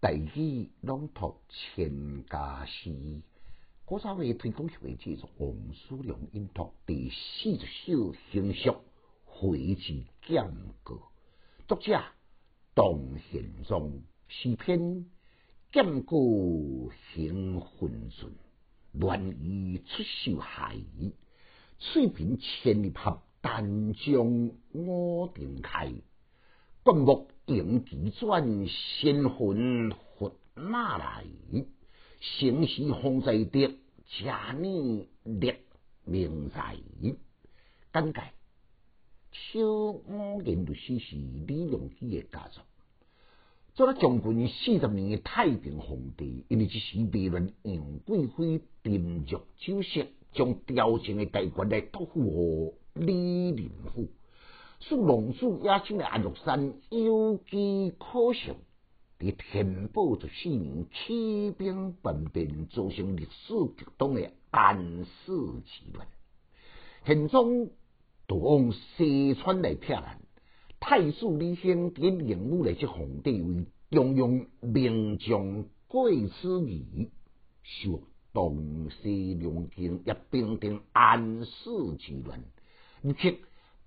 大语朗读千家诗，古早味推广协会制作王叔良音读第四十首形式回字简歌，作者董宪忠，诗篇剑歌行浑顺，乱语出秀海，翠屏千里合，丹江我定开。灌木迎旗转，仙魂活马来。城市风在德，佳年列明在。简介：小五年律师是李隆基的家族。做了将近四十年的太平皇帝，因为这时未乱杨贵妃沉着酒色，将朝廷的大权来托付给李林甫。使龙珠野生的安禄山有机可乘，伫天宝十四年起兵叛变，造成历史激动的安史之乱。宪宗就往西川来骗人，太祖李兴点任务来接皇帝位，中央名将贵子仪，受东西两京一并定安史之乱，而且。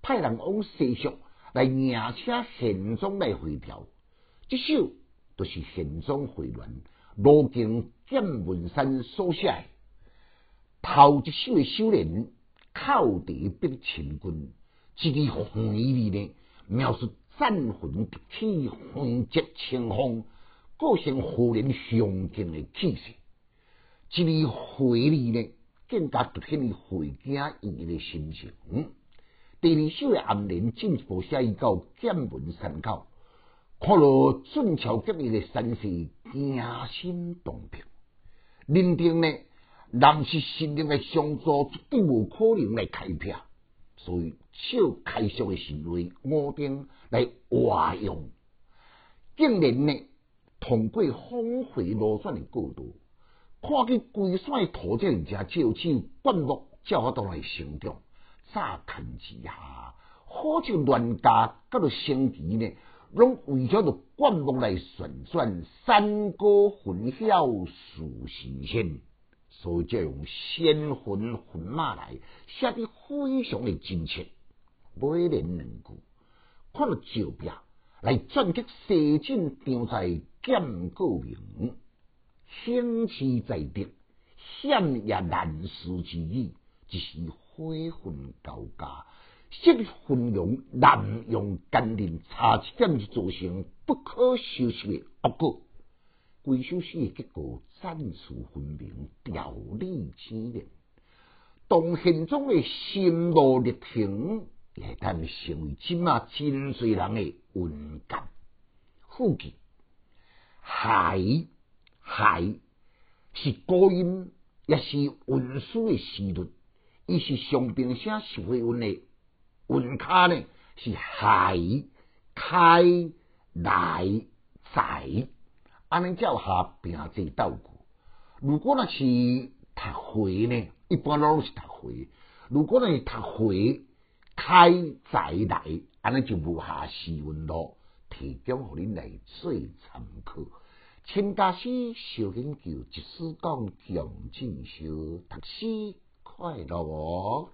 派人往西蜀来迎请宪宗来回调，这首就是宪宗回銮路经剑文山所写。头一首的修炼靠地逼秦军，一句回里呢描述战魂迭起，魂节清风，个性忽然雄劲的气势。一句回里呢更加凸显了回家义的心情。第二首的暗联进一步写意到剑门山口，看到俊俏吉利的山势，惊心动魄。认定呢，男是心灵的相助，绝对无可能来开辟，所以小开销的行为，我定来活用。竟然呢，通过峰回路转的角度，看见规山土地人家就有灌木，叫到来成长。乍看之下，好像乱家甲着升旗呢，拢为咗着灌木来旋转，山歌混淆数时仙，所以就用仙魂魂马来写得非常的真切。每年两句，看到照片来转接西晋张在剑歌名，兴气在德，险也难事之意，只是。灰魂交加，色混融，滥用甘霖，差一点就造成不可收拾的恶果。规首诗的结果战术分明，条理清明。当宪宗的心路历程，也当成为今啊真侪人的文感。副记海海是高音，也是文书的诗律。伊是上边写石灰文的文卡呢，是海开来在，安尼叫下并字倒过。如果那是读回呢，一般拢是读回。如果呢读回开在来，安尼就无下诗文咯。提供互恁来做参考。千家诗小研究，一书讲强进修读诗。快乐哦。